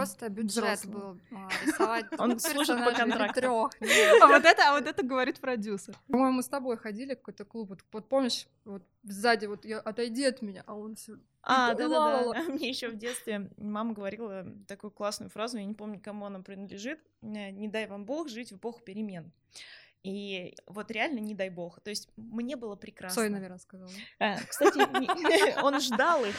просто бюджет был а, рисовать Он служит по контракту. трех. А вот это, а вот это говорит продюсер. По-моему, с тобой ходили в какой-то клуб. Вот, помнишь, вот сзади вот я отойди от меня, а он все. А, да, да, да, Мне еще в детстве мама говорила такую классную фразу, я не помню, кому она принадлежит. э, Не дай вам Бог жить в эпоху перемен. И вот реально не дай бог. То есть мне было прекрасно. Цой, наверное, сказала. А, кстати, он ждал их.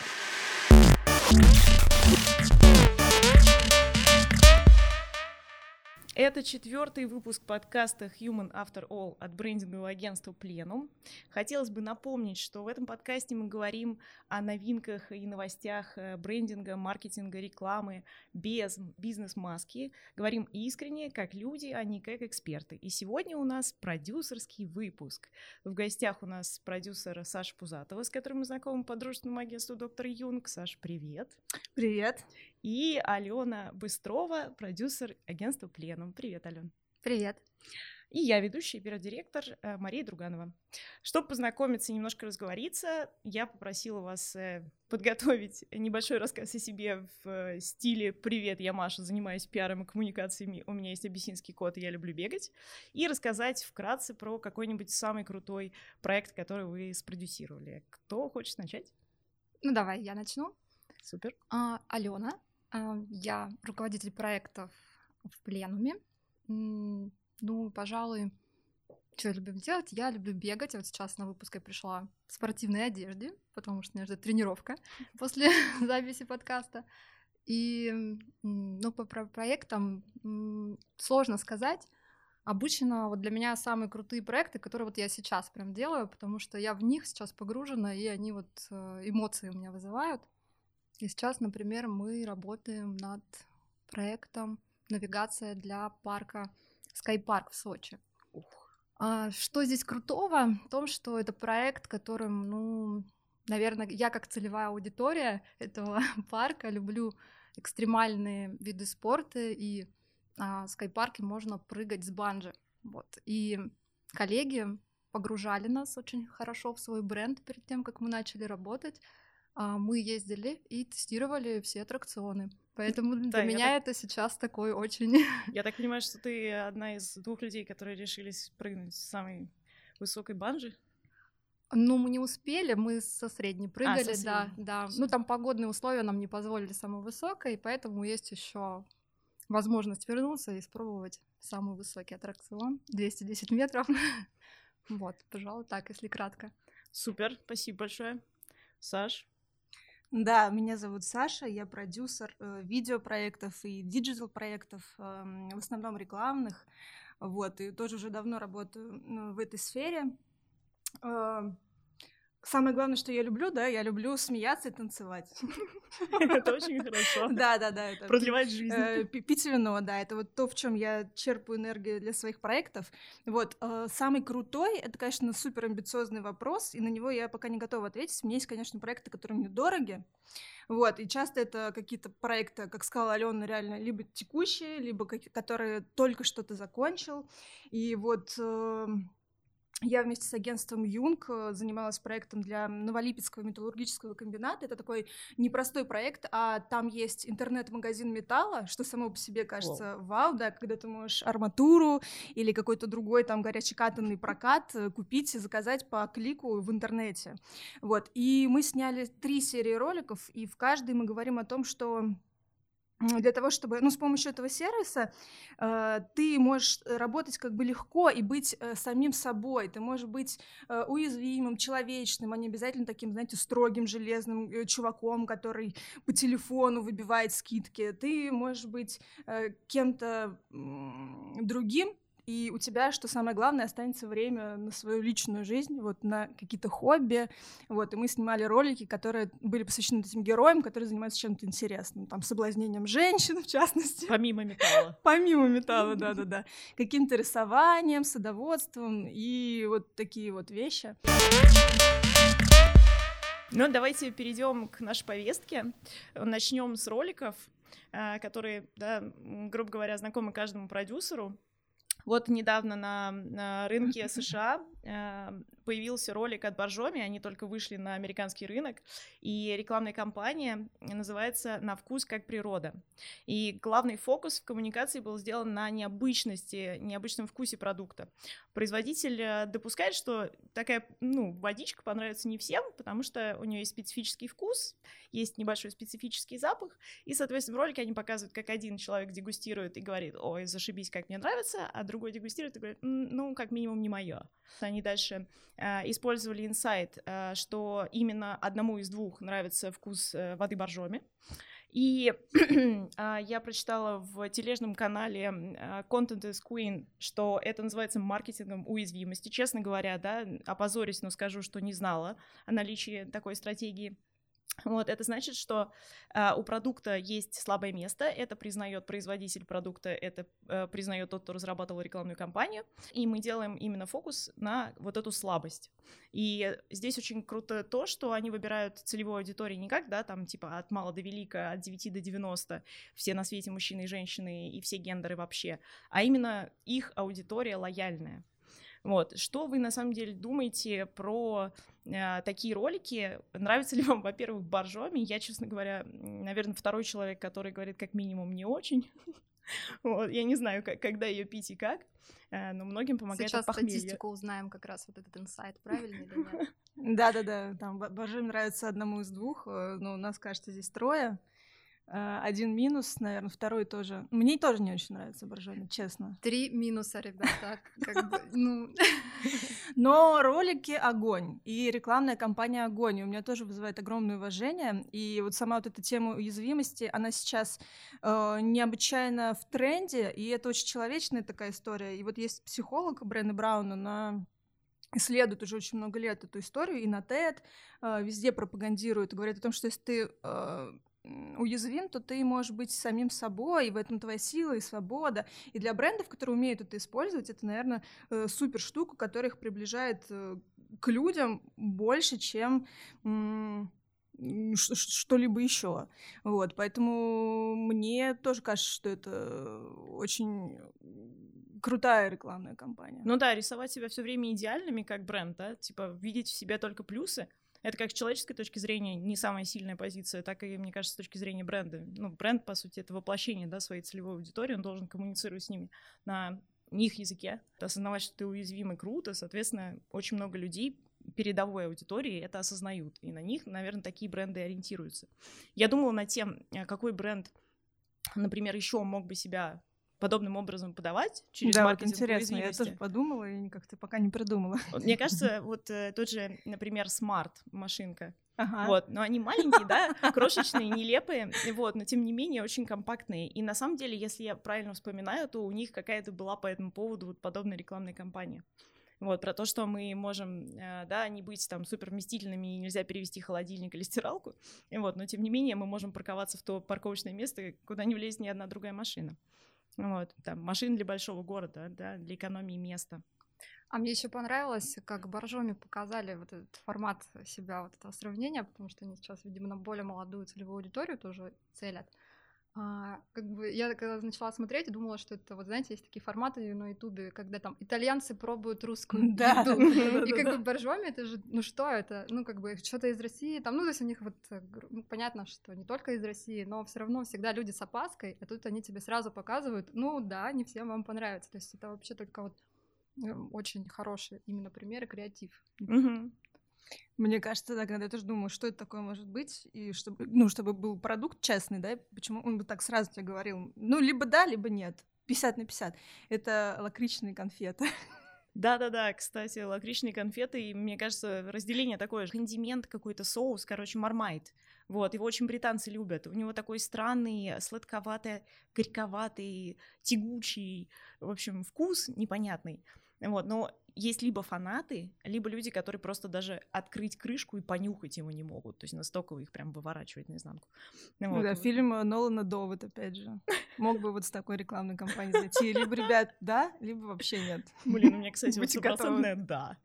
Это четвертый выпуск подкаста Human After All от брендингового агентства Plenum. Хотелось бы напомнить, что в этом подкасте мы говорим о новинках и новостях э, брендинга, маркетинга, рекламы без бизнес-маски. Говорим искренне, как люди, а не как эксперты. И сегодня у нас продюсерский выпуск. В гостях у нас продюсер Саша Пузатова, с которым мы знакомы по дружественному агентству Доктор Юнг. Саш, привет. Привет. И Алена Быстрова, продюсер агентства Пленум. Привет, Ален. Привет. И я ведущая, пиар-директор э, Мария Друганова. Чтобы познакомиться и немножко разговориться, я попросила вас э, подготовить небольшой рассказ о себе в э, стиле «Привет, я Маша, занимаюсь пиаром и коммуникациями, у меня есть абиссинский код, и я люблю бегать», и рассказать вкратце про какой-нибудь самый крутой проект, который вы спродюсировали. Кто хочет начать? Ну давай, я начну. Супер. А, Алена, я руководитель проектов в пленуме. Ну, пожалуй, что я люблю делать? Я люблю бегать. Вот сейчас на выпуск я пришла в спортивной одежде, потому что меня ждет тренировка после записи подкаста. И, ну, по про- проектам сложно сказать. Обычно вот для меня самые крутые проекты, которые вот я сейчас прям делаю, потому что я в них сейчас погружена, и они вот э, эмоции у меня вызывают. И сейчас, например, мы работаем над проектом навигация для парка Скайпарк в Сочи. А, что здесь крутого? В том, что это проект, которым, ну, наверное, я как целевая аудитория этого парка люблю экстремальные виды спорта, и а, в скайпарке можно прыгать с банджи. Вот. И коллеги погружали нас очень хорошо в свой бренд перед тем, как мы начали работать. А, Мы ездили и тестировали все аттракционы. Поэтому для Да, меня это сейчас такой очень... Я так понимаю, что ты одна из двух людей, которые решились прыгнуть с самой высокой банжи. Ну, мы не успели, мы со средней прыгали, да, средней. да. Всё. Ну, там погодные условия нам не позволили самой высокой, поэтому есть еще возможность вернуться и испробовать самый высокий аттракцион 210 метров. Вот, пожалуй, так, если кратко. Супер, спасибо большое. Саш, Да, меня зовут Саша, я продюсер э, видеопроектов и диджитал-проектов, эм, в основном рекламных. Вот, и тоже уже давно работаю в этой сфере. Эм, Самое главное, что я люблю, да, я люблю смеяться и танцевать. это очень хорошо. Да, да, да. это Продлевать жизнь. Э, пи- Пить вино, да, это вот то, в чем я черпаю энергию для своих проектов. Вот, э, самый крутой, это, конечно, супер амбициозный вопрос, и на него я пока не готова ответить. У меня есть, конечно, проекты, которые мне дороги, вот, и часто это какие-то проекты, как сказала Алена, реально либо текущие, либо которые только что ты закончил, и вот... я вместе с агентством Юнг э, занималась проектом для Новолипецкого металлургического комбината. Это такой непростой проект, а там есть интернет-магазин металла, что само по себе кажется вау, да, когда ты можешь арматуру или какой-то другой там горячекатанный прокат э, купить и заказать по клику в интернете. Вот, и мы сняли три серии роликов, и в каждой мы говорим о том, что для того, чтобы, ну, с помощью этого сервиса э, ты можешь работать как бы легко и быть э, самим собой. Ты можешь быть э, уязвимым, человечным, а не обязательно таким, знаете, строгим, железным э, чуваком, который по телефону выбивает скидки. Ты можешь быть э, кем-то м, другим, и у тебя, что самое главное, останется время на свою личную жизнь, вот на какие-то хобби. Вот, и мы снимали ролики, которые были посвящены этим героям, которые занимаются чем-то интересным, там, соблазнением женщин, в частности. Помимо металла. Помимо металла, да-да-да. Каким-то рисованием, садоводством и вот такие вот вещи. Ну, давайте перейдем к нашей повестке. Начнем с роликов, э, которые, да, грубо говоря, знакомы каждому продюсеру. Вот недавно на, на рынке США появился ролик от Боржоми, они только вышли на американский рынок, и рекламная кампания называется «На вкус как природа». И главный фокус в коммуникации был сделан на необычности, необычном вкусе продукта. Производитель э, допускает, что такая ну, водичка понравится не всем, потому что у нее есть специфический вкус, есть небольшой специфический запах, и, соответственно, в ролике они показывают, как один человек дегустирует и говорит, ой, зашибись, как мне нравится, а другой дегустирует и говорит, ну, как минимум, не мое. Они дальше э, использовали инсайт, э, что именно одному из двух нравится вкус э, воды боржоми, и а, я прочитала в тележном канале Content is Queen, что это называется маркетингом уязвимости. Честно говоря, да, опозорюсь, но скажу, что не знала о наличии такой стратегии. Вот, это значит, что э, у продукта есть слабое место, это признает производитель продукта, это э, признает тот, кто разрабатывал рекламную кампанию, и мы делаем именно фокус на вот эту слабость. И здесь очень круто то, что они выбирают целевую аудиторию не как, да, там, типа, от мала до велика, от 9 до 90, все на свете мужчины и женщины, и все гендеры вообще, а именно их аудитория лояльная. Вот. Что вы на самом деле думаете про э, такие ролики? Нравится ли вам, во-первых, Боржоми? Я, честно говоря, наверное, второй человек, который говорит как минимум не очень. Вот, я не знаю, как, когда ее пить и как, э, но многим помогает Сейчас от похмелья. статистику узнаем как раз вот этот инсайт, правильно или нет? Да-да-да, там Боржоми нравится одному из двух, э, но у нас, кажется, здесь трое. А, один минус, наверное, второй тоже. Мне тоже не очень нравится боржоми, честно. Три минуса, ребята. Как бы, ну... Но ролики огонь. И рекламная кампания огонь. И у меня тоже вызывает огромное уважение. И вот сама вот эта тема уязвимости, она сейчас э, необычайно в тренде. И это очень человечная такая история. И вот есть психолог Бренна Браун, она исследует уже очень много лет эту историю, и на TED э, везде пропагандирует, говорит о том, что если ты э, уязвим, то ты можешь быть самим собой, и в этом твоя сила и свобода. И для брендов, которые умеют это использовать, это, наверное, э, супер штука, которая их приближает э, к людям больше, чем что-либо еще. Вот, поэтому мне тоже кажется, что это очень крутая рекламная кампания. Ну да, рисовать себя все время идеальными как бренд, да, типа видеть в себе только плюсы, это как с человеческой точки зрения не самая сильная позиция, так и, мне кажется, с точки зрения бренда. Ну, бренд, по сути, это воплощение, да, своей целевой аудитории, он должен коммуницировать с ними на их языке. Осознавать, что ты уязвимый, круто, соответственно, очень много людей передовой аудитории это осознают, и на них, наверное, такие бренды ориентируются. Я думала над тем, э, какой бренд, например, еще мог бы себя подобным образом подавать через да, маркетинг вот интересно, я тоже подумала и как-то пока не придумала. Мне кажется, вот э, тот же, например, смарт машинка, Ага. Вот, но они маленькие, да, крошечные, нелепые, вот, но тем не менее очень компактные. И на самом деле, если я правильно вспоминаю, то у них какая-то была по этому поводу вот подобная рекламная кампания. Вот, про то, что мы можем, э, да, не быть там супер вместительными и нельзя перевести холодильник или стиралку, вот, но тем не менее мы можем парковаться в то парковочное место, куда не влезет ни одна другая машина. Вот, там, машин для большого города, да, для экономии места. А мне еще понравилось, как Боржоми показали вот этот формат себя, вот этого сравнения, потому что они сейчас, видимо, на более молодую целевую аудиторию тоже целят. А, как бы я когда начала смотреть, думала, что это вот знаете, есть такие форматы на Ютубе, когда там итальянцы пробуют русскую да, еду, да, и как бы боржоми это же, ну что это, ну как бы что-то из России, там, ну то есть у них вот ну, понятно, что не только из России, но все равно всегда люди с опаской, а тут они тебе сразу показывают, ну да, не всем вам понравится, то есть это вообще только вот э, очень хороший именно пример и креатив. Угу. Мне кажется, да, когда я тоже думаю, что это такое может быть, и чтобы, ну, чтобы был продукт честный, да, почему он бы так сразу тебе говорил, ну, либо да, либо нет, 50 на 50. Это лакричные конфеты. Да-да-да, кстати, лакричные конфеты, и мне кажется, разделение такое же. Кондимент какой-то, соус, короче, мармайт. Вот, его очень британцы любят. У него такой странный, сладковатый, горьковатый, тягучий, в общем, вкус непонятный. Вот, но есть либо фанаты, либо люди, которые просто даже открыть крышку и понюхать его не могут. То есть настолько их прям выворачивает наизнанку. Ну вот. Да, фильм э, Нолана Довод, опять же. Мог бы вот с такой рекламной кампанией зайти. Либо, ребят, да, либо вообще нет. Блин, у меня, кстати, вот стопроцентное да.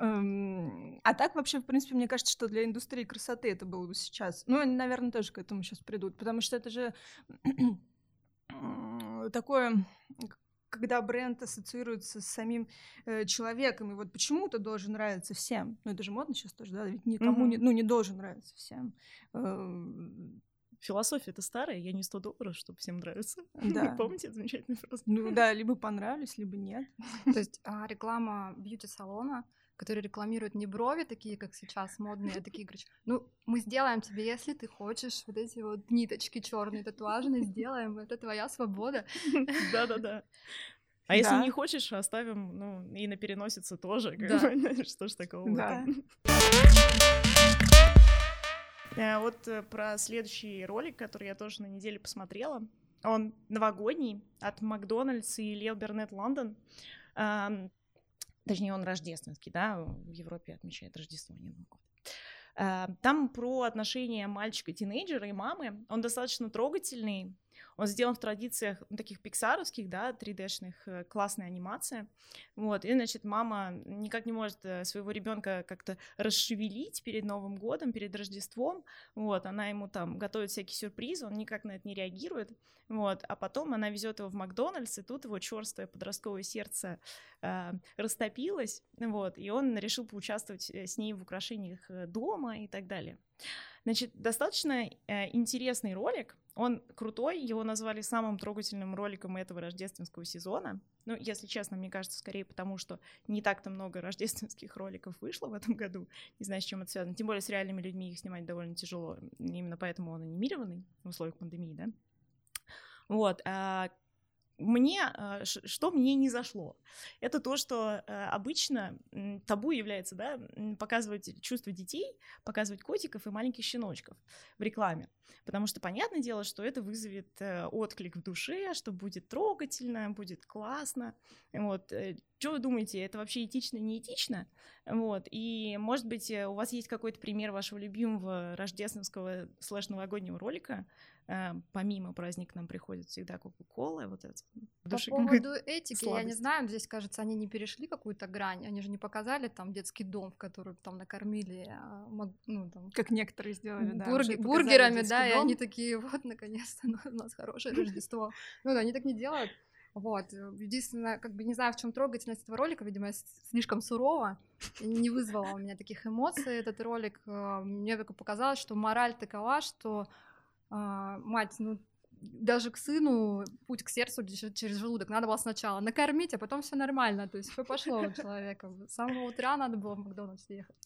Эм, а так вообще, в принципе, мне кажется, что для индустрии красоты это было бы сейчас. Ну, они, наверное, тоже к этому сейчас придут, потому что это же такое когда бренд ассоциируется с самим э, человеком, и вот почему-то должен нравиться всем. Ну, это же модно сейчас тоже, да, ведь никому Мгм. не, ну, не должен нравиться всем. Э, Философия это старая, я не 100 долларов, чтобы всем нравиться. Да. Помните эту замечательную фразу? ну да, либо понравились, либо нет. То есть а, реклама бьюти-салона, который рекламирует не брови такие, как сейчас модные, а такие, короче, ну, мы сделаем тебе, если ты хочешь, вот эти вот ниточки черные татуажные, сделаем, это твоя свобода. Да-да-да. А если не хочешь, оставим, ну, и на переносице тоже. как Да. бы, Что ж такого? Да. Э, Вот э, про следующий ролик, который я тоже на неделе посмотрела. Он новогодний от Макдональдс и Лео Бернет Лондон. Точнее, он рождественский, да, в Европе отмечает Рождество, не Новый год. А, Там про отношения мальчика-тинейджера и мамы. Он достаточно трогательный. Он сделан в традициях ну, таких пиксаровских, да, 3D-шных, э, классная анимация. Вот, и, значит, мама никак не может э, своего ребенка как-то расшевелить перед Новым годом, перед Рождеством. Вот, она ему там готовит всякие сюрпризы, он никак на это не реагирует. Вот, а потом она везет его в Макдональдс, и тут его черствое подростковое сердце э, растопилось, вот, и он решил поучаствовать э, с ней в украшениях дома и так далее. Значит, достаточно э, интересный ролик. Он крутой, его назвали самым трогательным роликом этого рождественского сезона. Ну, если честно, мне кажется, скорее потому, что не так-то много рождественских роликов вышло в этом году. Не знаю, с чем это связано. Тем более с реальными людьми их снимать довольно тяжело. Именно поэтому он анимированный в условиях пандемии, да. Вот. а мне, ш- что мне не зашло, это то, что э, обычно табу является, да, показывать чувства детей, показывать котиков и маленьких щеночков в рекламе. Потому что понятное дело, что это вызовет э, отклик в душе, что будет трогательно, будет классно. Вот. Что вы думаете, это вообще этично, не этично? Вот. И, может быть, э, у вас есть какой-то пример вашего любимого рождественского слэш-новогоднего ролика? Э, Помимо праздника нам приходит всегда Кока-Кола, вот это. По души- поводу этики, я не знаю, здесь, кажется, они не перешли какую-то грань, они же не показали там детский дом, в который там накормили, а, ну, там, Как некоторые сделали, да. бург- и бургерами, да, и дом. они такие, вот, наконец-то, ну, у нас хорошее Рождество. Ну, да, они так не делают. Вот, единственное, как бы не знаю, в чем трогательность этого ролика, видимо, слишком сурова, и не вызвала у меня таких эмоций этот ролик. Э, Мне только показалось, что мораль такова, что а, мать, ну, даже к сыну путь к сердцу через желудок. Надо было сначала накормить, а потом все нормально. То есть все пошло у человека. С самого утра надо было в Макдональдс ехать.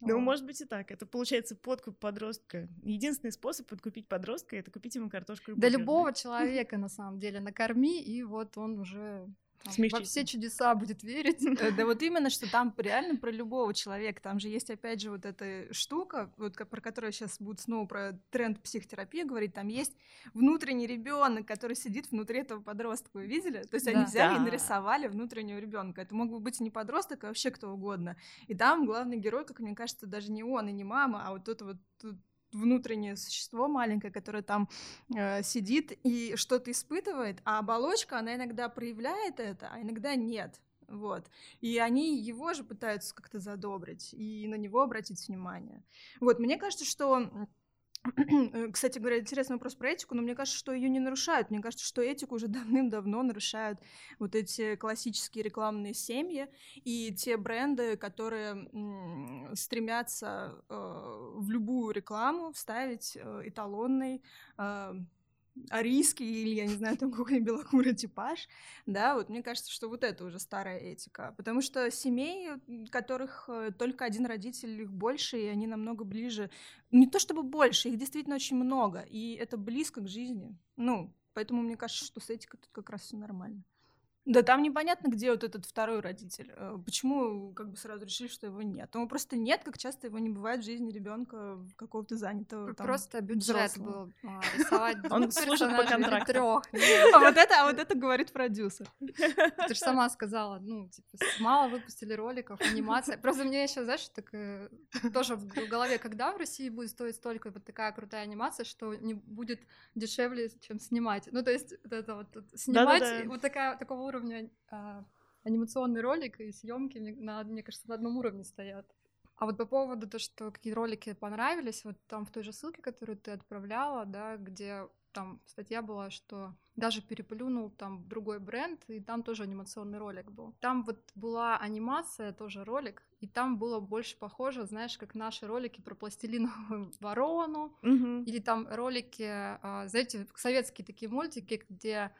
Ну, Вот. может быть и так. Это получается подкуп подростка. Единственный способ подкупить подростка это купить ему картошку и Да любого человека, на самом деле, накорми, и вот он уже там, во все чудеса будет верить. Э, Да вот именно, что там реально про любого человека. Там же есть, опять же, вот эта штука, вот про которую сейчас будут снова про тренд психотерапии говорить. Там есть внутренний ребенок, который сидит внутри этого подростка. Вы видели? То есть они Да. взяли Да. и нарисовали внутреннего ребенка. Это мог бы быть не подросток, а вообще кто угодно. И там главный герой, как мне кажется, даже не он и не мама, а вот это вот тут внутреннее существо маленькое, которое там э, сидит и что-то испытывает, а оболочка, она иногда проявляет это, а иногда нет. Вот. И они его же пытаются как-то задобрить и на него обратить внимание. Вот, мне кажется, что кстати говоря, интересный вопрос про этику, но мне кажется, что ее не нарушают. Мне кажется, что этику уже давным-давно нарушают вот эти классические рекламные семьи и те бренды, которые стремятся э, в любую рекламу вставить э, эталонный э, арийский или, я не знаю, там какой-нибудь белокурый типаж, да, вот мне кажется, что вот это уже старая этика, потому что семей, которых э, только один родитель, их больше, и они намного ближе, не то чтобы больше, их действительно очень много, и это близко к жизни, ну, поэтому мне кажется, что с этикой тут как раз все нормально. Да там непонятно, где вот этот второй родитель. Э, Почему как бы сразу решили, что его нет? Его просто нет, как часто его не бывает в жизни ребенка какого-то занятого. там, Просто бюджет взрослого. был а, рисовать Он служит по контракту. трёх. А вот это, а вот это говорит продюсер. Ты же сама сказала, ну, типа, мало выпустили роликов, анимация. Просто мне еще, знаешь, так э, тоже в голове, когда в России будет стоить столько вот такая крутая анимация, что не будет дешевле, чем снимать. Ну, то есть вот это вот снимать вот такая, такого уровня а, анимационный ролик и съемки, мне, на- мне кажется, на одном уровне стоят. А вот по поводу того, что какие ролики понравились, вот там в той же ссылке, которую ты отправляла, да, где там статья была, что даже переплюнул там другой бренд, и там тоже анимационный ролик был. Там вот была анимация, тоже ролик, и там было больше похоже, знаешь, как наши ролики про пластилиновую ворону, Мгм. или там ролики, а, знаете, советские такие мультики, где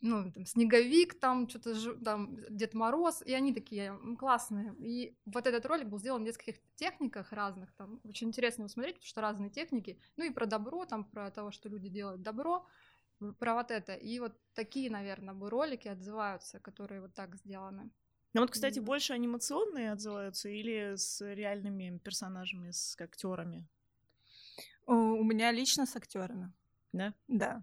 ну, там, снеговик, там что-то там Дед Мороз, и они такие классные. И вот этот ролик был сделан в нескольких техниках разных, там очень интересно его смотреть, потому что разные техники, ну и про добро, там про того, что люди делают добро, про вот это. И вот такие, наверное, бы ролики отзываются, которые вот так сделаны. Ну вот, кстати, Мгм. больше анимационные отзываются или с реальными персонажами, с актерами, У меня лично с актерами. да? Да.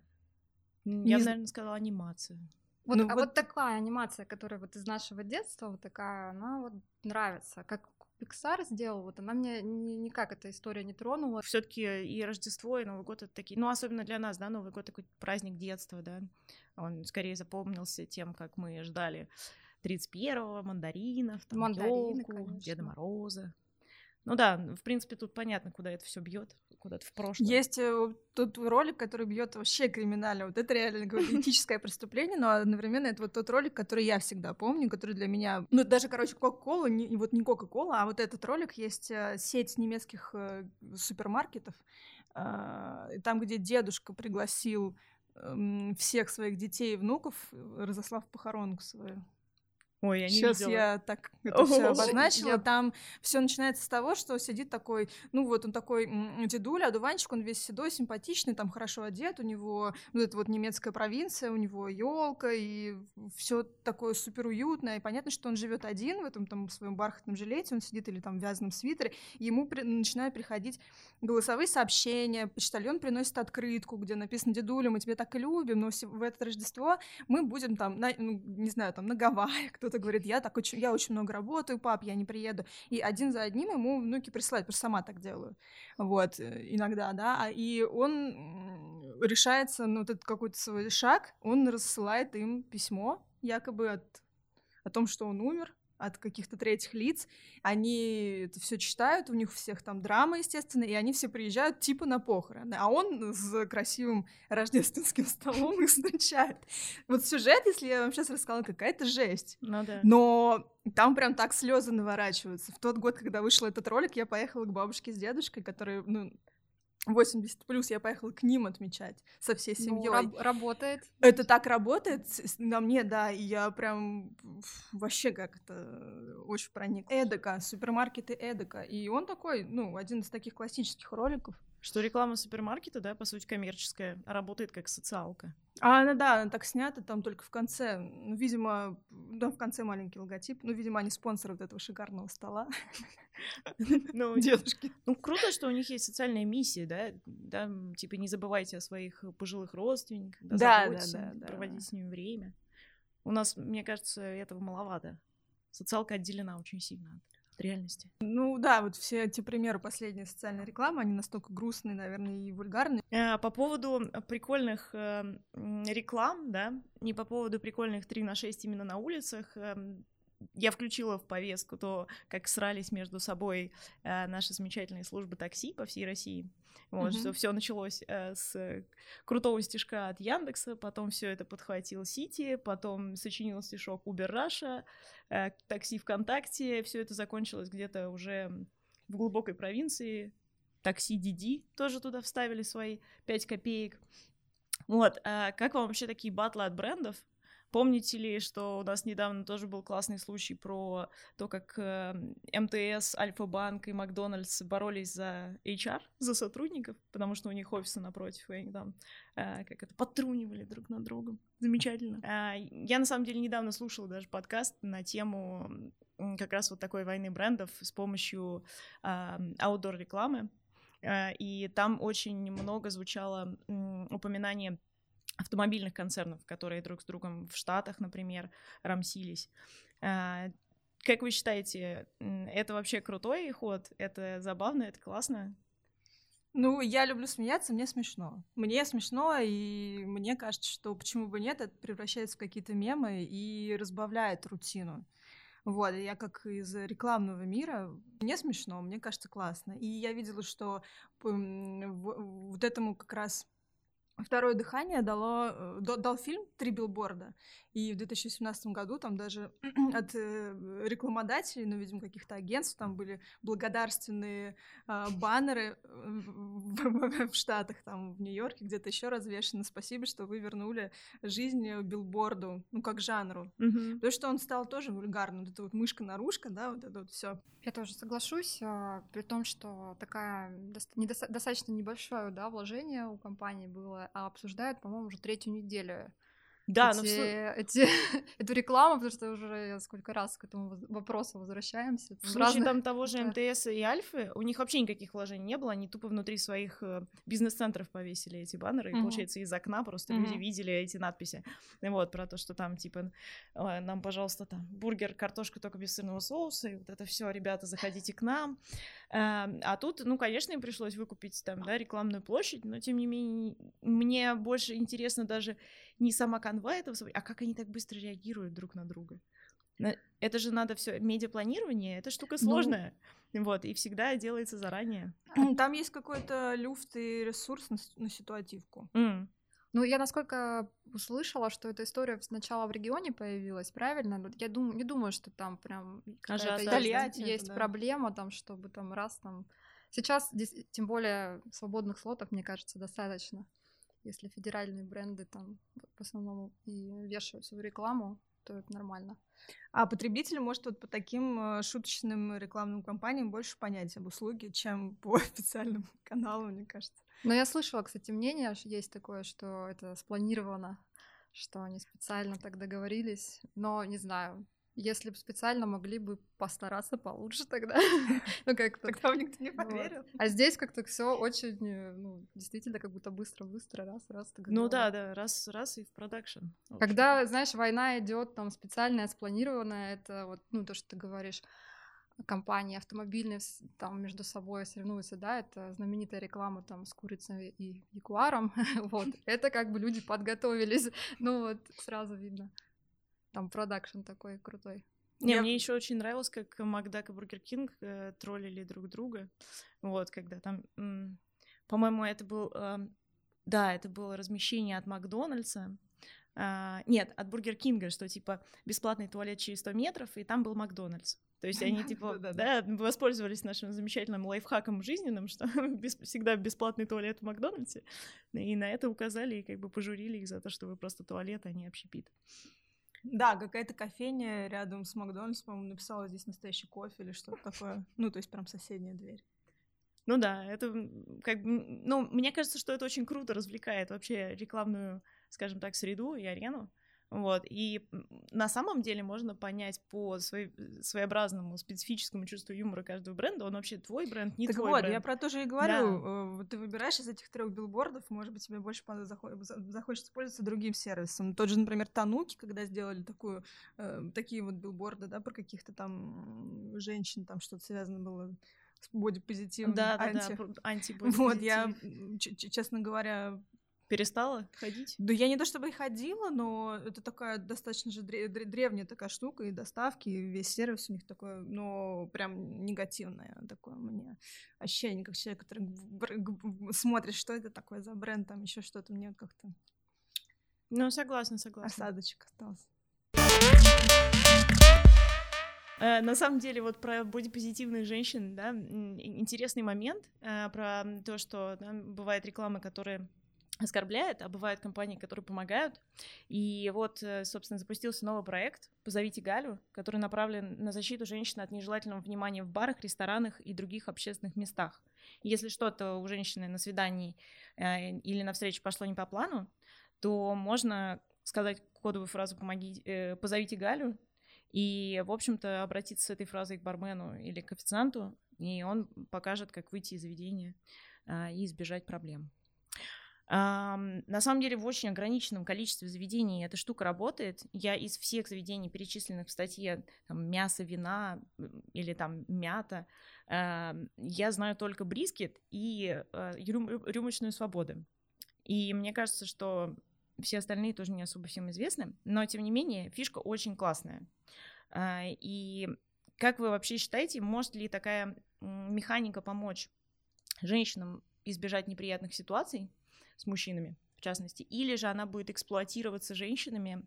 Не Я з- наверное, сказала анимация. Вот, Ну а вот- вот такая анимация, которая вот из нашего детства, вот такая, она вот нравится. Как Pixar сделал, вот она мне ни- никак эта история не тронула. Все-таки и Рождество, и Новый год это такие, ну, особенно для нас, да, Новый год такой праздник детства, да. Он скорее запомнился тем, как мы ждали 31-го, мандаринов, там, Мандарины, конечно. Деда Мороза. Ну да, в принципе, тут понятно, куда это все бьет, куда-то в прошлое. Есть э, тот ролик, который бьет вообще криминально. Вот это реально какое-то этическое преступление, но одновременно это вот тот ролик, который я всегда помню, который для меня... Ну, даже, короче, Кока-Кола, не, вот не Кока-Кола, а вот этот ролик есть э, сеть немецких э, супермаркетов, а, там, где дедушка пригласил эм, всех своих детей и внуков, разослав похоронку свою. Ой, я не Сейчас видела. я так это все обозначила. я- Там все начинается с того, что сидит такой, ну вот он такой дедуля, одуванчик, он весь седой, симпатичный, там хорошо одет, у него ну это вот немецкая провинция, у него елка и все такое супер уютное. И понятно, что он живет один в этом там своем бархатном жилете, он сидит или там в вязаном свитере, и ему при- начинают приходить голосовые сообщения, почтальон приносит открытку, где написано «Дедуля, мы тебя так и любим, но в это Рождество мы будем там, на, ну, не знаю, там на Гавайях, кто-то говорит, я так очень, я очень много работаю, пап, я не приеду. И один за одним ему внуки присылают, что сама так делаю. Вот, э, иногда, да. А- И он решается на вот этот какой-то свой шаг, он рассылает им письмо, якобы от, о том, что он умер, от каких-то третьих лиц. Они это все читают, у них у всех там драма, естественно, и они все приезжают типа на похороны. А он с красивым рождественским столом их встречает. Вот сюжет, если я вам сейчас рассказала, какая-то жесть. Ну да. Но там прям так слезы наворачиваются. В тот год, когда вышел этот ролик, я поехала к бабушке с дедушкой, которые, ну, 80 плюс, я поехала к ним отмечать со всей Ну, семьей. раб- работает. Это так работает на мне, да, и я прям вообще как это очень проник. Эдека, супермаркеты Эдека. И он такой, ну, один из таких классических роликов. Что реклама супермаркета, да, по сути, коммерческая, а работает как социалка. А она, да, она так снята, там только в конце, ну, видимо, да, в конце маленький логотип. Ну, видимо, они спонсоры вот этого шикарного стола. Ну, Дедушки. Ну, круто, что у них есть социальная миссия, да, да, типа не забывайте о своих пожилых родственниках, да, Да, да, да, проводите с ними время. У нас, мне кажется, этого маловато. Социалка отделена очень сильно от реальности. Ну, да, вот все эти примеры последней социальной рекламы, они настолько грустные, наверное, и вульгарные. А, По поводу прикольных э, реклам, да, не по поводу прикольных 3 на 6 именно на улицах, эм, я включила в повестку то, как срались между собой э, наши замечательные службы такси по всей России. Вот, Мгм. что все началось э, с крутого стишка от Яндекса, потом все это подхватил Сити, потом сочинил стишок Uber Russia, э, такси ВКонтакте, все это закончилось где-то уже в глубокой провинции. Такси Диди тоже туда вставили свои 5 копеек. Вот, а как вам вообще такие батлы от брендов? Помните ли, что у нас недавно тоже был классный случай про то, как э, МТС, Альфа-банк и Макдональдс боролись за HR, за сотрудников, потому что у них офисы напротив, и они там э, как это, подтрунивали друг над другом. Замечательно. А, я, на самом деле, недавно слушала даже подкаст на тему как раз вот такой войны брендов с помощью аутдор-рекламы. А, И там очень много звучало упоминание автомобильных концернов, которые друг с другом в Штатах, например, рамсились. А, Как вы считаете, это вообще крутой ход? Это забавно, это классно? Ну, я люблю смеяться, мне смешно. Мне смешно, и мне кажется, что почему бы нет, это превращается в какие-то мемы и разбавляет рутину. Вот, я как из рекламного мира, мне смешно, мне кажется классно. И я видела, что вот этому как раз второе дыхание дало, э, дал фильм «Три билборда». И в 2017 году там даже от э, рекламодателей, ну, видимо, каких-то агентств, там были благодарственные э, баннеры в, Штатах, там, в Нью-Йорке, где-то еще развешены. Спасибо, что вы вернули жизнь билборду, ну, как жанру. Mm-hmm. Потому что он стал тоже вульгарным. Вот это вот мышка-наружка, да, вот это вот все. Я тоже соглашусь, а, при том, что такая достаточно небольшое да, вложение у компании было, а обсуждают, по-моему, уже третью неделю да, эти, но эти, эту рекламу, потому что уже сколько раз к этому вопросу возвращаемся. В случае разных... там того же МТС и Альфы, у них вообще никаких вложений не было, они тупо внутри своих э, бизнес-центров повесили эти баннеры, mm-hmm. и, получается, из окна просто mm-hmm. люди видели эти надписи. Вот, про то, что там, типа, нам, пожалуйста, там, бургер, картошка только без сырного соуса, и вот это все, ребята, заходите к нам. Эм, а тут, ну, конечно, им пришлось выкупить там, да, рекламную площадь, но, тем не менее, мне больше интересно даже не сама канва этого, а как они так быстро реагируют друг на друга. Это же надо все медиапланирование, это штука ну, сложная. Ну, вот, и всегда делается заранее. Там есть какой-то люфт и ресурс на, на ситуативку. Mm. Ну, я насколько услышала, что эта история сначала в регионе появилась, правильно? Я думаю, не думаю, что там прям есть, есть да. проблема, там, чтобы там раз там. Сейчас, тем более, свободных слотов, мне кажется, достаточно если федеральные бренды там в основном и вешают свою рекламу, то это нормально. А потребитель может вот по таким э, шуточным рекламным кампаниям больше понять об услуге, чем по официальным каналам, мне кажется. Но я слышала, кстати, мнение, есть такое, что это спланировано, что они специально так договорились, но не знаю, если бы специально могли бы постараться получше тогда. ну как-то. Тогда никто не поверил. А здесь как-то все очень, э, ну, действительно, как будто быстро-быстро, раз-раз. Ну да, да, раз-раз и в продакшн. Когда, знаешь, война идет там специальная, спланированная, это вот, ну, то, что ты говоришь, компании автомобильные там между собой соревнуются, да, это знаменитая реклама там с курицей и ягуаром, вот, это как бы люди подготовились, ну вот, сразу видно. Там продакшн такой крутой. Не, я... мне еще очень нравилось, как Макдак и Бургер Кинг э, троллили друг друга. Вот, когда там, м- по-моему, это был, э, да, это было размещение от Макдональдса. А, нет, от Бургер Кинга, что типа бесплатный туалет через 100 метров, и там был Макдональдс. То есть они типа да, воспользовались нашим замечательным лайфхаком жизненным, что всегда бесплатный туалет в Макдональдсе, и на это указали и как бы пожурили их за то, что вы просто туалет, а не общепит. Да, какая-то кофейня рядом с Макдональдс, по-моему, написала здесь настоящий кофе или что-то такое. Ну, то есть прям соседняя дверь. Ну да, это как бы, ну, мне кажется, что это очень круто развлекает вообще рекламную, скажем так, среду и арену. Вот, и на самом деле можно понять по своей, своеобразному специфическому чувству юмора каждого бренда, он вообще твой бренд, не так твой вот, бренд. я про то же и говорю. Да. Э, ты выбираешь из этих трех билбордов, может быть, тебе больше захочется пользоваться другим сервисом. Тот же, например, Тануки, когда сделали такую, э, такие вот билборды, да, про каких-то там женщин, там что-то связано было с бодипозитивом. Да, анти. да, да, анти Вот, я, честно говоря, Перестала ходить? Да я не то чтобы и ходила, но это такая достаточно же древняя такая штука, и доставки, и весь сервис у них такой, ну, прям негативное такое мне ощущение, как человек, который смотрит, что это такое за бренд, там еще что-то, мне как-то... Ну, согласна, согласна. Осадочек остался. Э, на самом деле, вот про бодипозитивных женщин, да, интересный момент э, про то, что да, бывает реклама, которая оскорбляет, а бывают компании, которые помогают. И вот, э, собственно, запустился новый проект «Позовите Галю», который направлен на защиту женщин от нежелательного внимания в барах, ресторанах и других общественных местах. Если что-то у женщины на свидании э, или на встрече пошло не по плану, то можно сказать кодовую фразу «Помоги, э, «Позовите Галю», и, в общем-то, обратиться с этой фразой к бармену или к официанту, и он покажет, как выйти из заведения э, и избежать проблем. На самом деле в очень ограниченном количестве заведений эта штука работает. Я из всех заведений, перечисленных в статье, там, мясо, вина или там мята, я знаю только брискет и э, рюмочную свободу. И мне кажется, что все остальные тоже не особо всем известны, но тем не менее фишка очень классная. А, и как вы вообще считаете, может ли такая механика помочь женщинам избежать неприятных ситуаций, с мужчинами. в частности, или же она будет эксплуатироваться женщинами,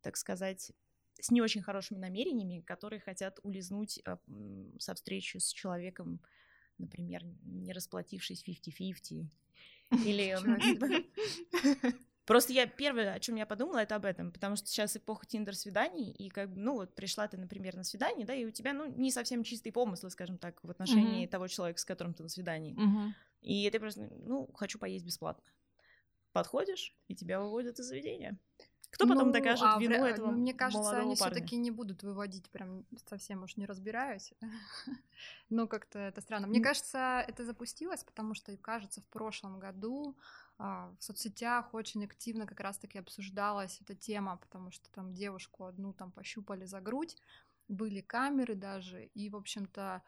так сказать, с не очень хорошими намерениями, которые хотят улизнуть а, со встречи с человеком, например, не расплатившись 50-50. Или Просто я первое, о чем я подумала, это об этом, потому что сейчас эпоха тиндер-свиданий, и как бы, ну, вот пришла ты, например, на свидание, да, и у тебя, ну, не совсем чистый помысл, скажем так, в отношении mm-hmm. того человека, с которым ты на свидании. Mm-hmm. И ты просто, ну, хочу поесть бесплатно. Подходишь, и тебя выводят из заведения. Кто потом ну, докажет а вину этого ну, Мне кажется, они все-таки не будут выводить, прям совсем уж не разбираюсь. Но как-то это странно. Мне кажется, это запустилось, потому что, кажется, в прошлом году а, в соцсетях очень активно как раз-таки обсуждалась эта тема, потому что там девушку одну там пощупали за грудь, были камеры даже, и, в общем-то,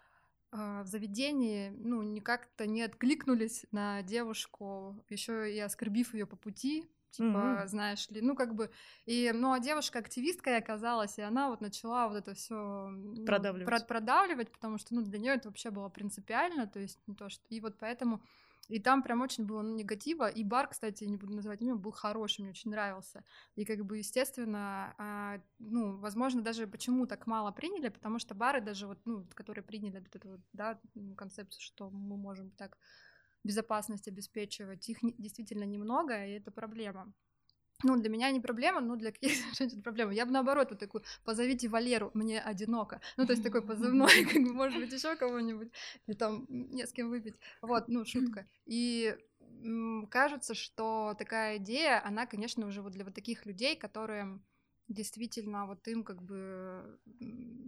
в заведении, ну, никак-то не откликнулись на девушку, еще и оскорбив ее по пути, типа, mm-hmm. знаешь ли, ну как бы, и, ну а девушка активистка оказалась, и она вот начала вот это все продавливать. Ну, продавливать, потому что, ну, для нее это вообще было принципиально, то есть не то что, и вот поэтому и там прям очень было ну, негатива. И бар, кстати, не буду называть имя, был хороший, мне очень нравился. И как бы, естественно, а, ну, возможно, даже почему так мало приняли, потому что бары даже вот, ну, которые приняли вот эту да, концепцию, что мы можем так безопасность обеспечивать, их действительно немного, и это проблема ну, для меня не проблема, но для каких-то женщин проблема. Я бы наоборот вот такую, позовите Валеру, мне одиноко. Ну, то есть такой позывной, как бы, может быть, еще кого-нибудь, или там не с кем выпить. Вот, ну, шутка. И кажется, что такая идея, она, конечно, уже вот для вот таких людей, которые действительно вот им как бы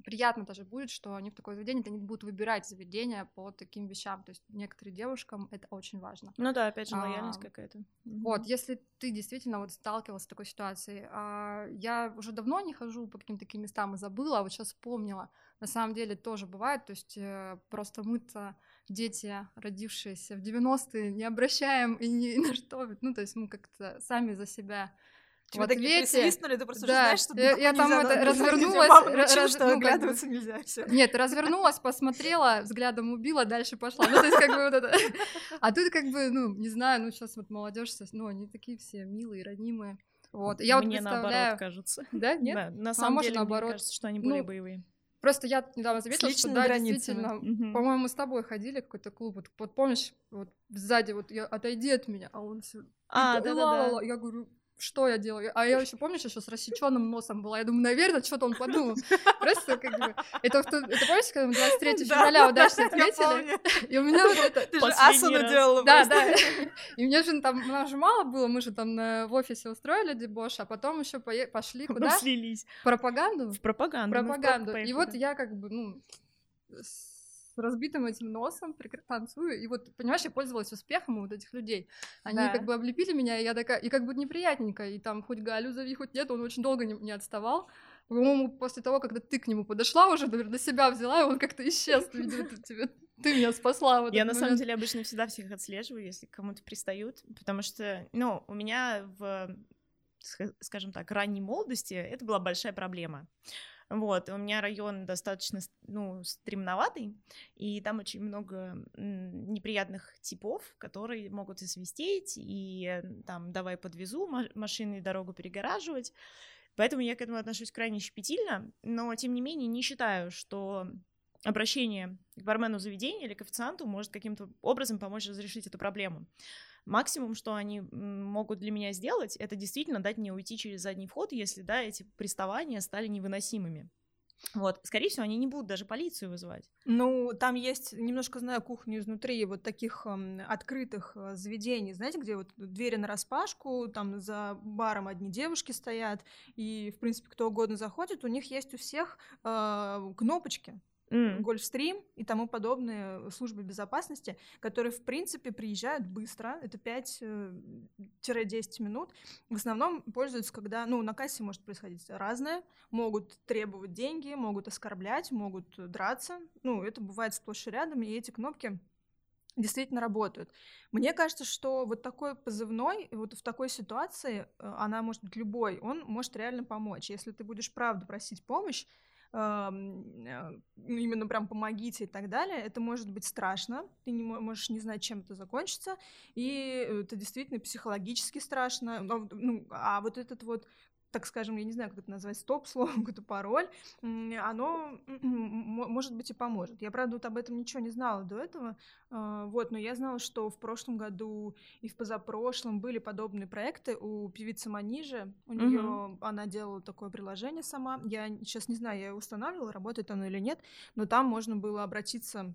приятно даже будет, что они в такое заведение, они будут выбирать заведение по таким вещам. То есть некоторым девушкам это очень важно. Ну да, опять же, лояльность а, какая-то. Вот, если ты действительно вот сталкивалась с такой ситуацией, а, я уже давно не хожу по каким-то таким местам и забыла, а вот сейчас вспомнила. На самом деле тоже бывает, то есть э, просто мы-то дети, родившиеся в 90-е, не обращаем и ни на что, ну, то есть мы как-то сами за себя Тебе в ответе... присвистнули, ты просто да. уже знаешь, что я, я там это развернулась, Мама научила, раз, что ну, оглядываться как бы... нельзя. Всё. Нет, развернулась, посмотрела, взглядом убила, дальше пошла. Ну, то есть, как бы вот это. А тут, как бы, ну, не знаю, ну, сейчас вот молодежь, ну, они такие все милые, ранимые. Вот. Я Мне вот представляю... наоборот кажется. Да, нет? Да, на а самом а деле, наоборот. мне кажется, что они более ну, боевые. Просто я недавно заметила, что да, границами. действительно, угу. по-моему, с тобой ходили в какой-то клуб, вот, вот помнишь, вот сзади вот я, отойди от меня, а он все, а, да, да, да. Я говорю, что я делаю? А я еще, помнишь, еще с рассеченным носом была. Я думаю, наверное, что-то он подумал. Просто как бы... Это, это помнишь, когда мы 23 февраля удачно отметили? И у меня вот это... Ты же асану делала Да, да. И мне же там, у нас же мало было, мы же там в офисе устроили дебош, а потом еще пошли куда? Слились. Пропаганду? В пропаганду. Пропаганду. И вот я как бы, ну, разбитым этим носом танцую. И вот, понимаешь, я пользовалась успехом у вот этих людей. Они да. как бы облепили меня, и я такая, и как бы неприятненько. И там хоть Галю зови, хоть нет, он очень долго не, не отставал. По-моему, после того, когда ты к нему подошла, уже, наверное, на себя взяла, и он как-то исчез. Видимо, ты, тебе, ты меня спасла. В я, на самом деле, обычно всегда всех отслеживаю, если кому-то пристают, потому что, ну, у меня в, скажем так, ранней молодости это была большая проблема. Вот, у меня район достаточно, ну, стремноватый, и там очень много неприятных типов, которые могут и свистеть, и там давай подвезу машины дорогу перегораживать. Поэтому я к этому отношусь крайне щепетильно, но, тем не менее, не считаю, что обращение к бармену заведения или к официанту может каким-то образом помочь разрешить эту проблему. Максимум, что они могут для меня сделать, это действительно дать мне уйти через задний вход, если, да, эти приставания стали невыносимыми. Вот, скорее всего, они не будут даже полицию вызывать. Ну, там есть, немножко знаю кухню изнутри, вот таких э, открытых э, заведений, знаете, где вот двери на распашку, там за баром одни девушки стоят, и, в принципе, кто угодно заходит, у них есть у всех э, кнопочки, mm. Гольфстрим и тому подобные службы безопасности, которые, в принципе, приезжают быстро, это 5-10 э, минут. В основном пользуются, когда, ну, на кассе может происходить разное, могут требовать деньги, могут оскорблять, могут драться, ну, это бывает сплошь и рядом, и эти кнопки действительно работают. Мне кажется, что вот такой позывной, вот в такой ситуации, э, она может быть любой, он может реально помочь. Если ты будешь правда просить помощь, именно прям помогите и так далее, это может быть страшно, ты не можешь не знать, чем это закончится, и это действительно психологически страшно, ну, а вот этот вот так скажем, я не знаю, как это назвать, стоп-слово, какой-то пароль, оно, может быть, и поможет. Я, правда, вот об этом ничего не знала до этого, а, вот, но я знала, что в прошлом году и в позапрошлом были подобные проекты у певицы Манижи, у нее uh-huh. она делала такое приложение сама, я сейчас не знаю, я устанавливала, работает оно или нет, но там можно было обратиться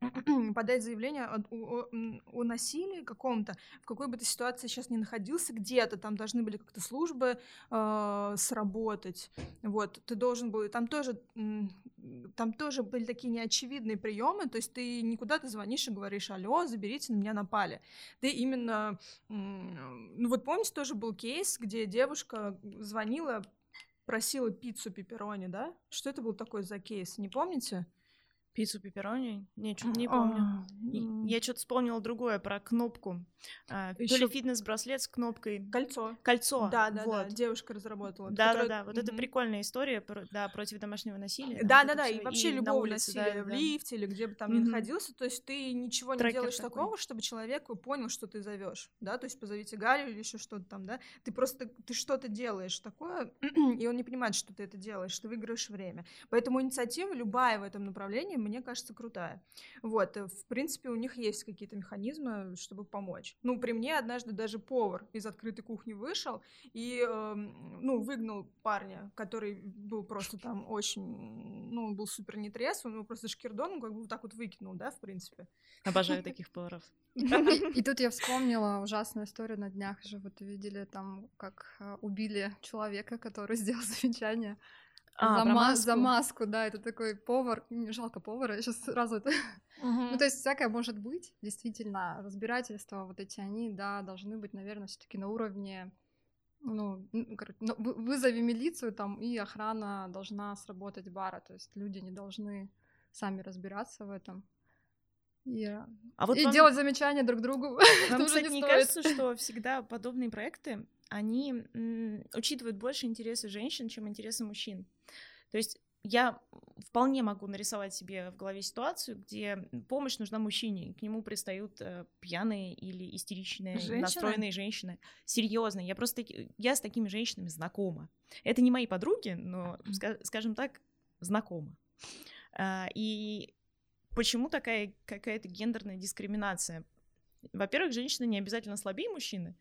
подать заявление о, о, о насилии каком-то, в какой бы ты ситуации сейчас не находился, где-то там должны были как-то службы э, сработать, вот, ты должен был, там тоже, там тоже были такие неочевидные приемы, то есть ты никуда ты звонишь и говоришь, алло, заберите, на меня напали, ты именно, ну вот помните, тоже был кейс, где девушка звонила, просила пиццу пепперони, да? Что это был такой за кейс, не помните? Пиццу пепперони? Не, что-то не помню. А, я что-то вспомнила другое про кнопку. А, то ли фитнес-браслет с кнопкой. Кольцо. Кольцо. Да, да, вот. да. Девушка разработала. Да, да, да. Вот это прикольная история да, против домашнего насилия. Да, да, да. И вообще любого насилия в лифте или где бы там ни находился. То есть ты ничего не делаешь такого, чтобы человек понял, что ты зовешь. Да, то есть позовите Галю или еще что-то там, да. Ты просто ты что-то делаешь такое, и он не понимает, что ты это делаешь, ты выиграешь время. Поэтому инициатива любая в этом направлении мне кажется, крутая. Вот, э, в принципе, у них есть какие-то механизмы, чтобы помочь. Ну, при мне однажды даже повар из открытой кухни вышел и, э, ну, выгнал парня, который был просто там очень, ну, он был супер нетрезв, он его просто шкирдоном как бы вот так вот выкинул, да, в принципе. Обожаю таких поваров. И тут я вспомнила ужасную историю на днях же. Вот видели там, как э, убили человека, который сделал замечание а, за, ма- за маску, да, это такой повар, жалко повара, я сейчас сразу это... Uh-huh. Ну, то есть всякое может быть, действительно, разбирательства вот эти, они, да, должны быть, наверное, все таки на уровне, ну, короче, ну, вызови милицию там, и охрана должна сработать бара, то есть люди не должны сами разбираться в этом. И, а вот и вам... делать замечания друг другу. Вам, кстати, не, не кажется, что всегда подобные проекты, они м, учитывают больше интересы женщин, чем интересы мужчин? То есть я вполне могу нарисовать себе в голове ситуацию, где помощь нужна мужчине, к нему пристают э, пьяные или истеричные, Женщина? настроенные женщины. Серьезно, я просто я с такими женщинами знакома. Это не мои подруги, но, скажем так, знакома. А, и почему такая какая-то гендерная дискриминация? Во-первых, женщины не обязательно слабее мужчины,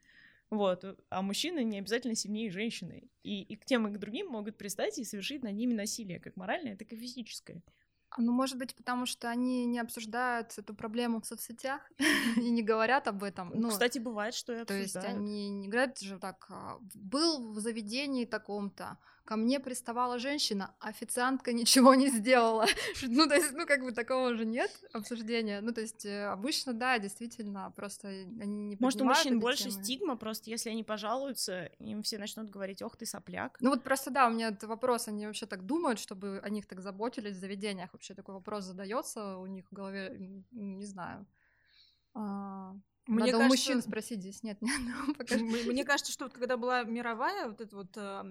вот, а мужчины не обязательно сильнее женщины. И, и к тем и к другим могут пристать и совершить над ними насилие, как моральное, так и физическое. А, ну, может быть, потому что они не обсуждают эту проблему в соцсетях и не говорят об этом. Ну, кстати, бывает, что и обсуждают. То есть они не говорят же так, а, был в заведении таком-то, ко мне приставала женщина, официантка ничего не сделала. ну, то есть, ну, как бы такого же нет обсуждения. Ну, то есть, э, обычно, да, действительно, просто они не Может, у мужчин больше темы. стигма, просто если они пожалуются, им все начнут говорить, ох, ты сопляк. Ну, вот просто, да, у меня этот вопрос, они вообще так думают, чтобы о них так заботились в заведениях, вообще такой вопрос задается у них в голове, не знаю. Мне Надо кажется, у мужчин спросить здесь нет, нет мне, мне кажется, что вот когда была мировая вот эта вот э,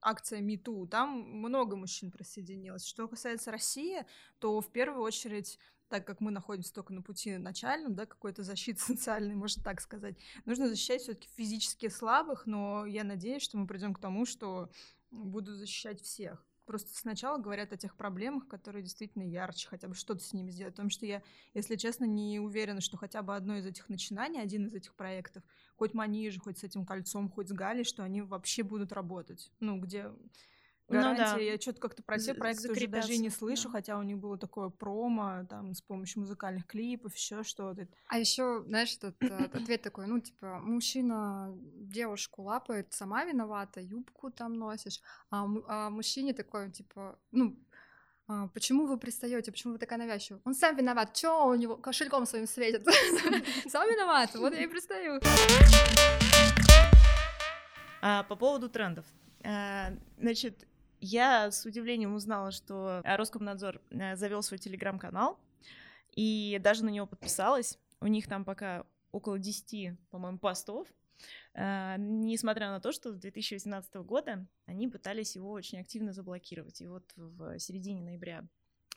акция МИТУ, там много мужчин присоединилось. Что касается России, то в первую очередь так как мы находимся только на пути начальном, да, какой-то защиты социальной, можно так сказать, нужно защищать все-таки физически слабых, но я надеюсь, что мы придем к тому, что будут защищать всех. Просто сначала говорят о тех проблемах, которые действительно ярче, хотя бы что-то с ними сделать. Потому что я, если честно, не уверена, что хотя бы одно из этих начинаний, один из этих проектов, хоть Манижи, хоть с этим кольцом, хоть с Галей, что они вообще будут работать. Ну, где гарантия. Ну, да. Я что-то как-то про те проекты уже даже не слышу, да. хотя у них было такое промо, там, с помощью музыкальных клипов, еще что-то. А еще, знаешь, этот ответ такой, ну, типа, мужчина девушку лапает, сама виновата, юбку там носишь, а, а мужчине такой, типа, ну, а, почему вы пристаете, почему вы такая навязчивая? Он сам виноват, чё у него кошельком своим светит? Сам виноват, вот я и пристаю. А, по поводу трендов. А, значит, я с удивлением узнала, что э, Роскомнадзор э, завел свой телеграм-канал, и даже на него подписалась. У них там пока около 10, по-моему, постов. э, несмотря на то, что с 2018 года они пытались его очень активно заблокировать. И вот в середине ноября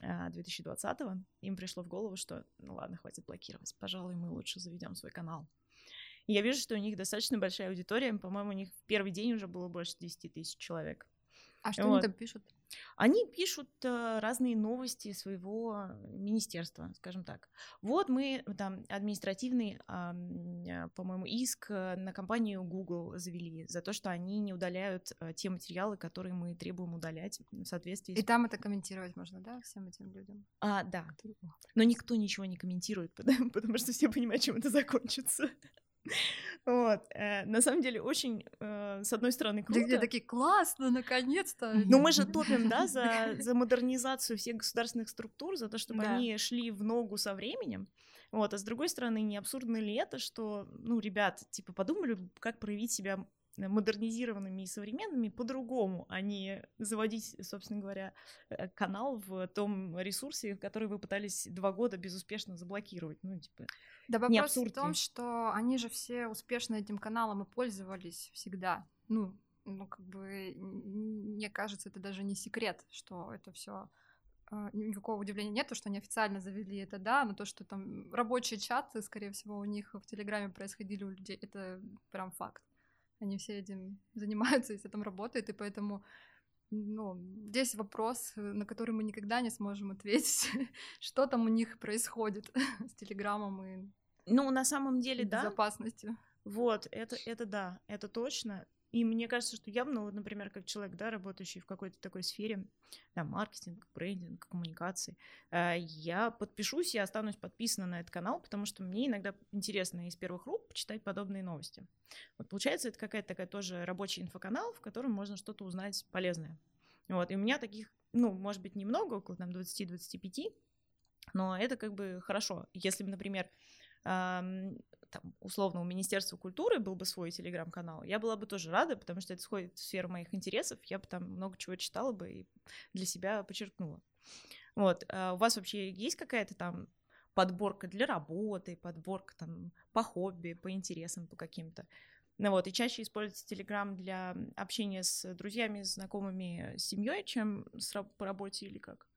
2020 э, им пришло в голову, что ну ладно, хватит блокировать, пожалуй, мы лучше заведем свой канал. И я вижу, что у них достаточно большая аудитория, по-моему, у них в первый день уже было больше 10 тысяч человек. А что вот. они там пишут? Они пишут э, разные новости своего министерства, скажем так. Вот мы там административный, э, по-моему, иск на компанию Google завели за то, что они не удаляют э, те материалы, которые мы требуем удалять в соответствии. И с... там это комментировать можно, да, всем этим людям? А, да. Но никто ничего не комментирует, потому, потому что все понимают, чем это закончится. Вот. Э, на самом деле очень, э, с одной стороны, круто. Где такие, классно, наконец-то. Но мы же топим, да, за, за модернизацию всех государственных структур, за то, чтобы да. они шли в ногу со временем. Вот. А с другой стороны, не абсурдно ли это, что, ну, ребят, типа, подумали, как проявить себя модернизированными и современными по-другому, а не заводить, собственно говоря, э, канал в том ресурсе, который вы пытались два года безуспешно заблокировать. Ну, типа, да вопрос не абсурд в том, что они же все успешно этим каналом и пользовались всегда. Ну, ну, как бы, мне кажется, это даже не секрет, что это все а, никакого удивления нет, то, что они официально завели это, да, но то, что там рабочие чаты, скорее всего, у них в Телеграме происходили у людей, это прям факт. Они все этим занимаются, и с этим работают, и поэтому ну, здесь вопрос, на который мы никогда не сможем ответить, что там у них происходит с Телеграмом и ну, на самом деле, да. Безопасностью. Вот, это, это да, это точно. И мне кажется, что я, ну, вот, например, как человек, да, работающий в какой-то такой сфере, да, маркетинг, брендинг, коммуникации, э, я подпишусь и останусь подписана на этот канал, потому что мне иногда интересно из первых рук почитать подобные новости. Вот получается, это какая-то такая тоже рабочий инфоканал, в котором можно что-то узнать полезное. Вот, и у меня таких, ну, может быть, немного, около там 20-25, но это как бы хорошо. Если например, там, условно, у Министерства культуры был бы свой телеграм-канал, я была бы тоже рада, потому что это сходит в сферу моих интересов, я бы там много чего читала бы и для себя подчеркнула. Вот, а у вас вообще есть какая-то там подборка для работы, подборка там по хобби, по интересам, по каким-то? Ну вот, и чаще используется Телеграм для общения с друзьями, знакомыми, с семьей, чем с, по работе или как?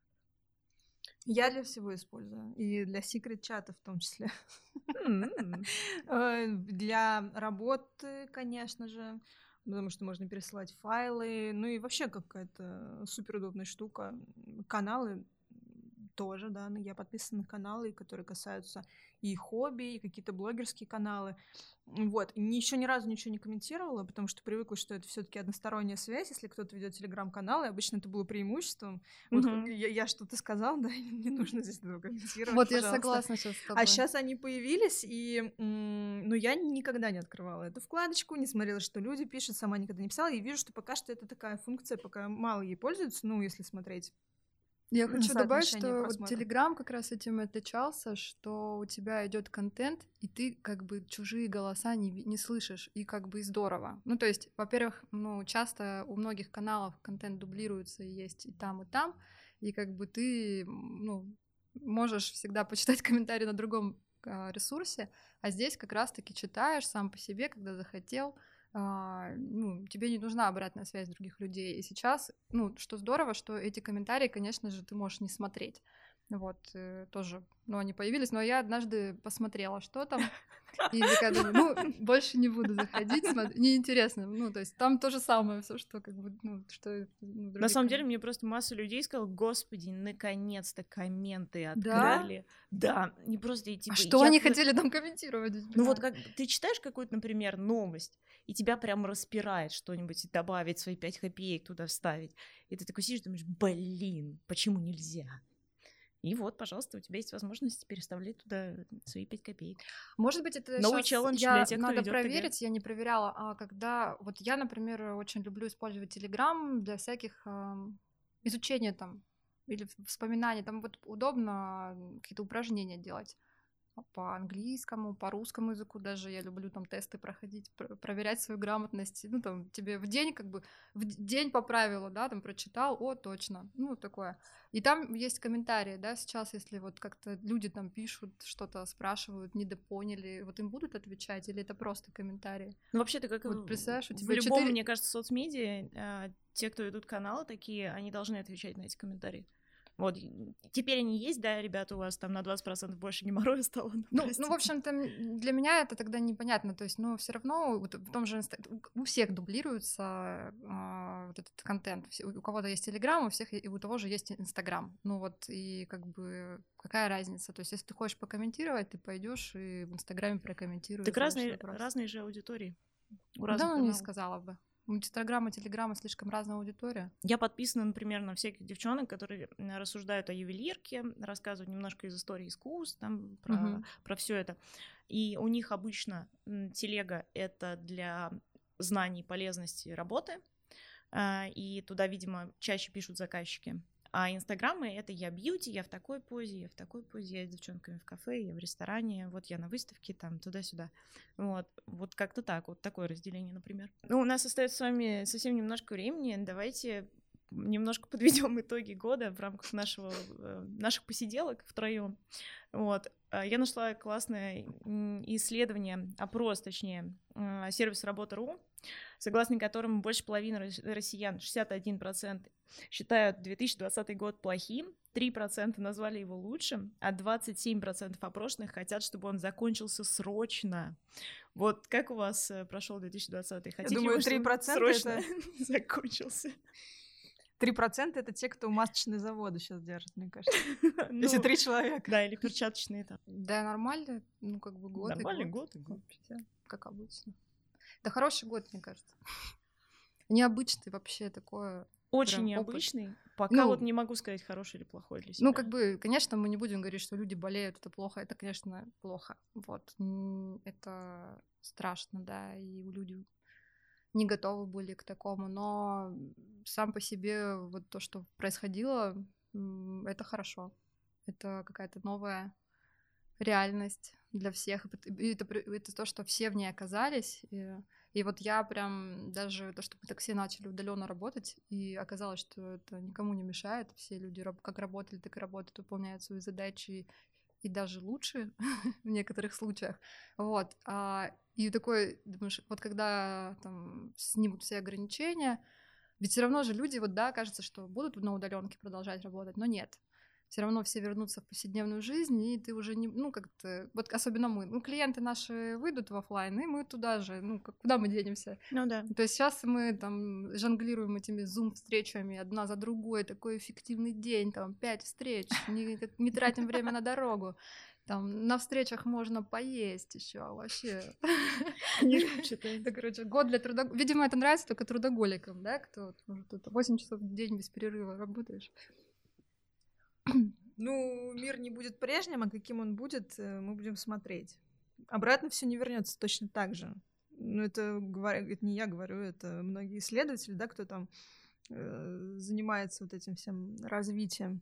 Я для всего использую. И для секрет-чата в том числе. Э, для работы, конечно же, потому что можно пересылать файлы. Ну и вообще какая-то суперудобная штука. Каналы тоже, да, я подписана на каналы, которые касаются и хобби, и какие-то блогерские каналы. Вот. Еще ни разу ничего не комментировала, потому что привыкла, что это все-таки односторонняя связь. Если кто-то ведет телеграм-канал, и обычно это было преимуществом. Вот я, я что-то сказал, да, не нужно здесь этого комментировать. Вот пожалуйста. я согласна сейчас с тобой. А сейчас они появились, и ну, я никогда не открывала эту вкладочку, не смотрела, что люди пишут, сама никогда не писала, и вижу, что пока что это такая функция, пока мало ей пользуются, ну, если смотреть я хочу добавить, что вот Telegram как раз этим отличался, что у тебя идет контент, и ты как бы чужие голоса не, не слышишь, и как бы здорово. Ну, то есть, во-первых, ну, часто у многих каналов контент дублируется, и есть и там, и там, и как бы ты, ну, можешь всегда почитать комментарий на другом э, ресурсе, а здесь как раз-таки читаешь сам по себе, когда захотел, а, ну, тебе не нужна обратная связь других людей. И сейчас, ну, что здорово, что эти комментарии, конечно же, ты можешь не смотреть. Вот, э, тоже, ну, они появились, но я однажды посмотрела, что там, и такая думаю, ну, больше не буду заходить, смотри, неинтересно, ну, то есть там то же самое, все, что как бы, ну, что... Ну, На самом деле, мне просто масса людей сказала, господи, наконец-то комменты открыли. Да? Да, не просто, типа... А что они хотели там комментировать? Ну, вот как ты читаешь какую-то, например, новость, и тебя прям распирает что-нибудь добавить, свои пять копеек туда вставить. И ты такой сидишь, думаешь, блин, почему нельзя? И вот, пожалуйста, у тебя есть возможность переставлять туда свои пять копеек. Может быть, это новый челлендж я, для тех, кто надо проверить, ТГ. я не проверяла. А когда вот я, например, очень люблю использовать Telegram для всяких э, изучения там или вспоминаний, там вот удобно какие-то упражнения делать. По английскому, по русскому языку даже. Я люблю там тесты проходить, проверять свою грамотность. Ну, там, тебе в день как бы, в день по правилу, да, там прочитал, о, точно, ну, такое. И там есть комментарии, да, сейчас, если вот как-то люди там пишут, что-то спрашивают, недопоняли, вот им будут отвечать, или это просто комментарии? Ну, вообще, ты как вот, представляешь, у тебя в любом, 4... мне кажется, соцмедиа, а, те, кто ведут каналы такие, они должны отвечать на эти комментарии. Вот, теперь они есть, да, ребята, у вас там на 20% больше геморроя стало? Ну, ну, в общем-то, для меня это тогда непонятно, то есть, но все равно в том же, у всех дублируется э, вот этот контент, у кого-то есть Телеграм, у всех, и у того же есть Инстаграм, ну вот, и как бы какая разница, то есть, если ты хочешь покомментировать, ты пойдешь и в Инстаграме прокомментируешь. Так разные, разные же аудитории. У да, ну, не сказала бы. У Инстаграма и Телеграма слишком разная аудитория. Я подписана, например, на всех девчонок, которые рассуждают о ювелирке, рассказывают немножко из истории искусств, там, про, угу. про все это. И у них обычно телега — это для знаний, полезности работы, а, и туда, видимо, чаще пишут заказчики. А инстаграмы — это я бьюти, я в такой позе, я в такой позе, я с девчонками в кафе, я в ресторане, вот я на выставке, там, туда-сюда. Вот, вот как-то так, вот такое разделение, например. Ну, у нас остается с вами совсем немножко времени, давайте немножко подведем итоги года в рамках нашего, э, наших посиделок втроем. Вот. А, я нашла классное исследование, опрос, точнее, э, сервис работа.ру, согласно которому больше половины россиян, 61%, считают 2020 год плохим, 3% назвали его лучшим, а 27% опрошенных хотят, чтобы он закончился срочно. Вот как у вас э, прошел 2020? Хотите, Я думаю, 3% срочно это... закончился? 3% это те, кто масочные заводы сейчас держит, мне кажется. Ну, Если три человека. Да, или перчаточные там. Да, нормально, ну как бы год. Нормальный год. год. Как обычно. Да хороший год, мне кажется. Необычный вообще такое. Очень необычный. Опыт. Пока ну, вот не могу сказать, хороший или плохой для себя. Ну, как бы, конечно, мы не будем говорить, что люди болеют, это плохо. Это, конечно, плохо. Вот. Это страшно, да, и люди не готовы были к такому, но сам по себе вот то, что происходило, это хорошо. Это какая-то новая реальность для всех. И это, это то, что все в ней оказались. И, и вот я прям даже то, что мы так все начали удаленно работать, и оказалось, что это никому не мешает. Все люди как работали, так и работают, выполняют свои задачи и даже лучше в некоторых случаях. Вот. А, и такой, думаешь, вот когда там снимут все ограничения, ведь все равно же люди, вот да, кажется, что будут на удаленке продолжать работать, но нет все равно все вернутся в повседневную жизнь, и ты уже не, ну, как-то, вот особенно мы, ну, клиенты наши выйдут в офлайн, и мы туда же, ну, как, куда мы денемся? Ну да. То есть сейчас мы там жонглируем этими зум-встречами одна за другой, такой эффективный день, там, пять встреч, не, не тратим время на дорогу. Там на встречах можно поесть еще вообще. Это, короче, год для труда... Видимо, это нравится только трудоголикам, да, кто может 8 часов в день без перерыва работаешь. Ну, мир не будет прежним, а каким он будет, э, мы будем смотреть. Обратно все не вернется точно так же. Ну, это, это не я говорю, это многие исследователи, да, кто там э, занимается вот этим всем развитием,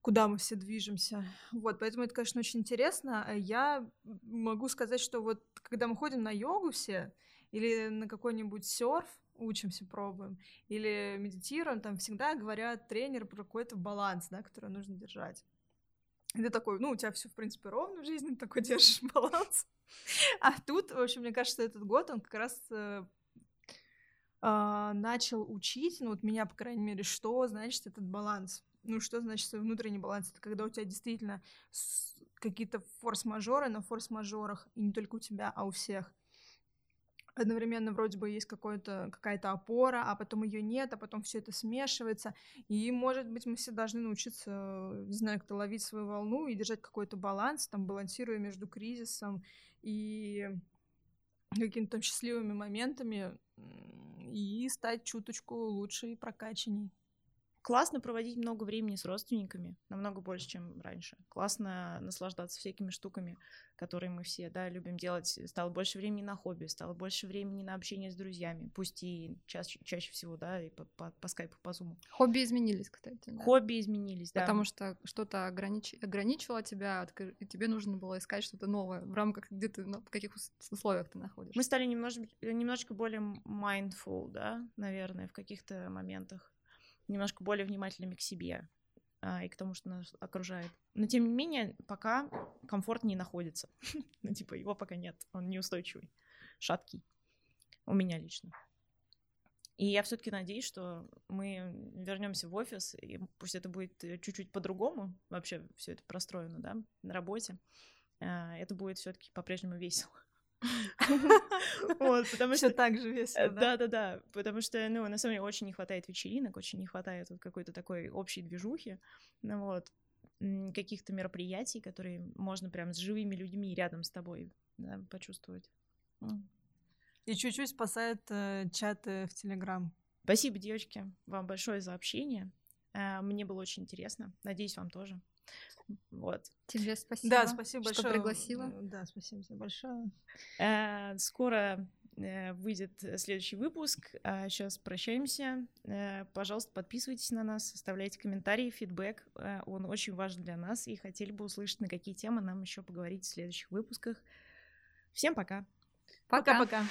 куда мы все движемся. Вот, поэтому это, конечно, очень интересно. Я могу сказать, что вот когда мы ходим на йогу все или на какой-нибудь серф, учимся, пробуем, или медитируем, там всегда говорят тренер про какой-то баланс, да, который нужно держать. И ты такой, ну, у тебя все, в принципе, ровно в жизни, такой держишь баланс. А тут, в общем, мне кажется, этот год, он как раз э, э, начал учить, ну, вот меня, по крайней мере, что значит этот баланс. Ну, что значит внутренний баланс? Это когда у тебя действительно какие-то форс-мажоры на форс-мажорах, и не только у тебя, а у всех одновременно вроде бы есть какой-то, какая-то опора, а потом ее нет, а потом все это смешивается. И, может быть, мы все должны научиться, не знаю, как-то ловить свою волну и держать какой-то баланс, там, балансируя между кризисом и какими-то счастливыми моментами и стать чуточку лучше и прокачанней. Классно проводить много времени с родственниками, намного больше, чем раньше. Классно наслаждаться всякими штуками, которые мы все, да, любим делать. Стало больше времени на хобби, стало больше времени на общение с друзьями, пусть и чаще, чаще всего, да, и по, по, по скайпу, по зуму. Хобби изменились, кстати. Да? Хобби изменились, да. Потому что что-то огранич... ограничивало тебя, и тебе нужно было искать что-то новое в рамках, где ты, ну, в каких условиях ты находишься. Мы стали немножко, немножечко более mindful, да, наверное, в каких-то моментах немножко более внимательными к себе а, и к тому, что нас окружает. Но тем не менее, пока комфорт не находится. ну, типа, его пока нет, он неустойчивый, шаткий. У меня лично. И я все-таки надеюсь, что мы вернемся в офис, и пусть это будет чуть-чуть по-другому, вообще все это простроено, да, на работе. А, это будет все-таки по-прежнему весело. Вот, потому что... так же весело, да? Да-да-да, потому что, ну, на самом деле, очень не хватает вечеринок, очень не хватает вот какой-то такой общей движухи, ну вот, каких-то мероприятий, которые можно прям с живыми людьми рядом с тобой да, почувствовать. И чуть-чуть спасает э, чаты в Телеграм. Спасибо, девочки, вам большое за общение. Э, мне было очень интересно. Надеюсь, вам тоже. Вот. Тебе спасибо. Да, спасибо что большое. пригласила. Да, спасибо тебе большое. Э, скоро э, выйдет следующий выпуск. А сейчас прощаемся. Э, пожалуйста, подписывайтесь на нас, оставляйте комментарии, фидбэк. Он очень важен для нас, и хотели бы услышать, на какие темы нам еще поговорить в следующих выпусках. Всем пока. Пока-пока.